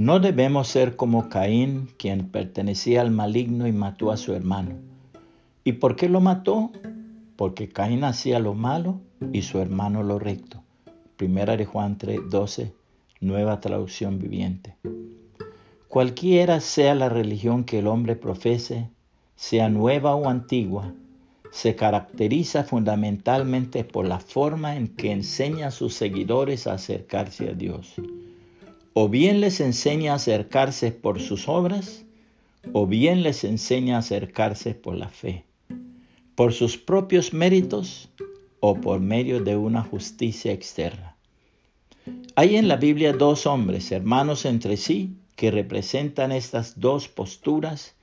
No debemos ser como Caín, quien pertenecía al maligno y mató a su hermano. ¿Y por qué lo mató? Porque Caín hacía lo malo y su hermano lo recto. Primera de Juan 3, 12, nueva traducción viviente. Cualquiera sea la religión que el hombre profese, sea nueva o antigua, se caracteriza fundamentalmente por la forma en que enseña a sus seguidores a acercarse a Dios. O bien les enseña a acercarse por sus obras, o bien les enseña a acercarse por la fe, por sus propios méritos o por medio de una justicia externa. Hay en la Biblia dos hombres, hermanos entre sí, que representan estas dos posturas,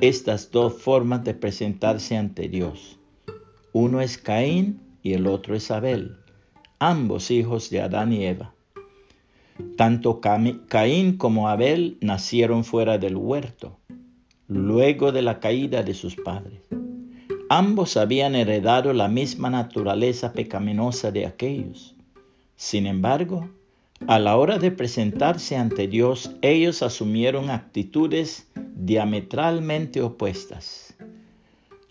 estas dos formas de presentarse ante Dios. Uno es Caín y el otro es Abel, ambos hijos de Adán y Eva. Tanto Caín como Abel nacieron fuera del huerto, luego de la caída de sus padres. Ambos habían heredado la misma naturaleza pecaminosa de aquellos. Sin embargo, a la hora de presentarse ante Dios, ellos asumieron actitudes diametralmente opuestas.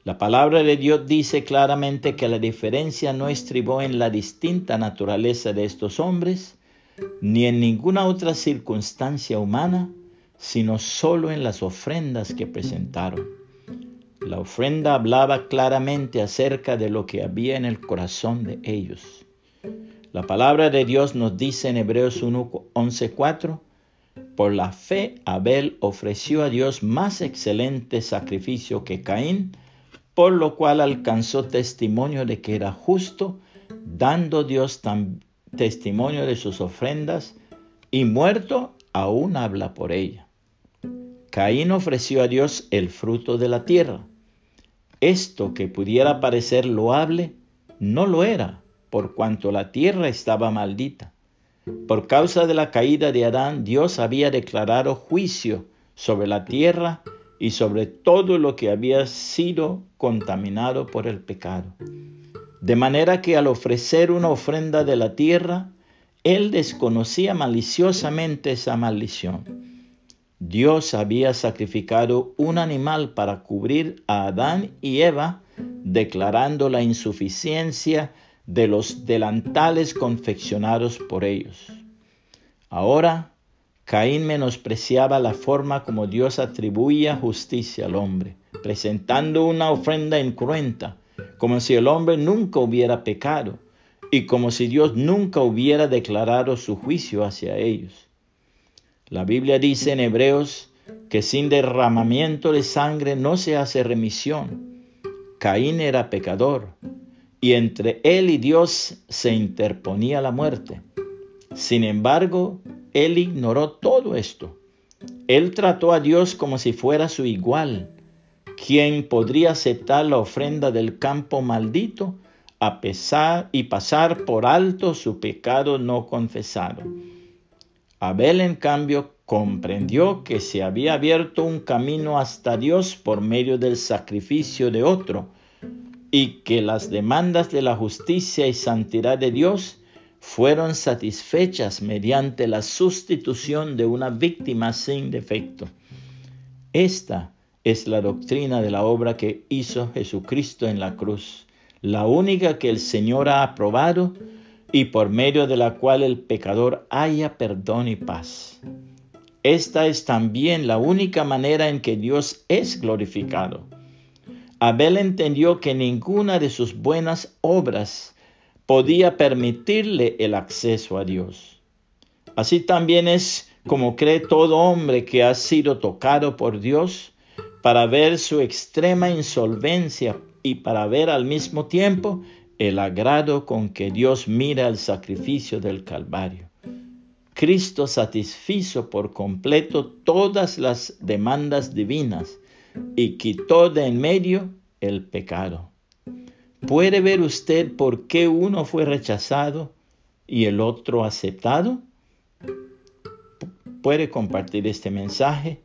La palabra de Dios dice claramente que la diferencia no estribó en la distinta naturaleza de estos hombres, ni en ninguna otra circunstancia humana, sino solo en las ofrendas que presentaron. La ofrenda hablaba claramente acerca de lo que había en el corazón de ellos. La palabra de Dios nos dice en Hebreos 1.11.4, por la fe Abel ofreció a Dios más excelente sacrificio que Caín, por lo cual alcanzó testimonio de que era justo, dando Dios testimonio de sus ofrendas, y muerto aún habla por ella. Caín ofreció a Dios el fruto de la tierra. Esto que pudiera parecer loable, no lo era por cuanto la tierra estaba maldita. Por causa de la caída de Adán, Dios había declarado juicio sobre la tierra y sobre todo lo que había sido contaminado por el pecado. De manera que al ofrecer una ofrenda de la tierra, él desconocía maliciosamente esa maldición. Dios había sacrificado un animal para cubrir a Adán y Eva, declarando la insuficiencia de los delantales confeccionados por ellos. Ahora, Caín menospreciaba la forma como Dios atribuía justicia al hombre, presentando una ofrenda incruenta, como si el hombre nunca hubiera pecado y como si Dios nunca hubiera declarado su juicio hacia ellos. La Biblia dice en Hebreos que sin derramamiento de sangre no se hace remisión. Caín era pecador, y entre él y Dios se interponía la muerte. Sin embargo, él ignoró todo esto. Él trató a Dios como si fuera su igual, quien podría aceptar la ofrenda del campo maldito a pesar y pasar por alto su pecado no confesado. Abel, en cambio, comprendió que se había abierto un camino hasta Dios por medio del sacrificio de otro, y que las demandas de la justicia y santidad de Dios fueron satisfechas mediante la sustitución de una víctima sin defecto. Esta es la doctrina de la obra que hizo Jesucristo en la cruz, la única que el Señor ha aprobado y por medio de la cual el pecador haya perdón y paz. Esta es también la única manera en que Dios es glorificado. Abel entendió que ninguna de sus buenas obras podía permitirle el acceso a Dios. Así también es como cree todo hombre que ha sido tocado por Dios para ver su extrema insolvencia y para ver al mismo tiempo el agrado con que Dios mira el sacrificio del Calvario. Cristo satisfizo por completo todas las demandas divinas y quitó de en medio el pecado. ¿Puede ver usted por qué uno fue rechazado y el otro aceptado? Puede compartir este mensaje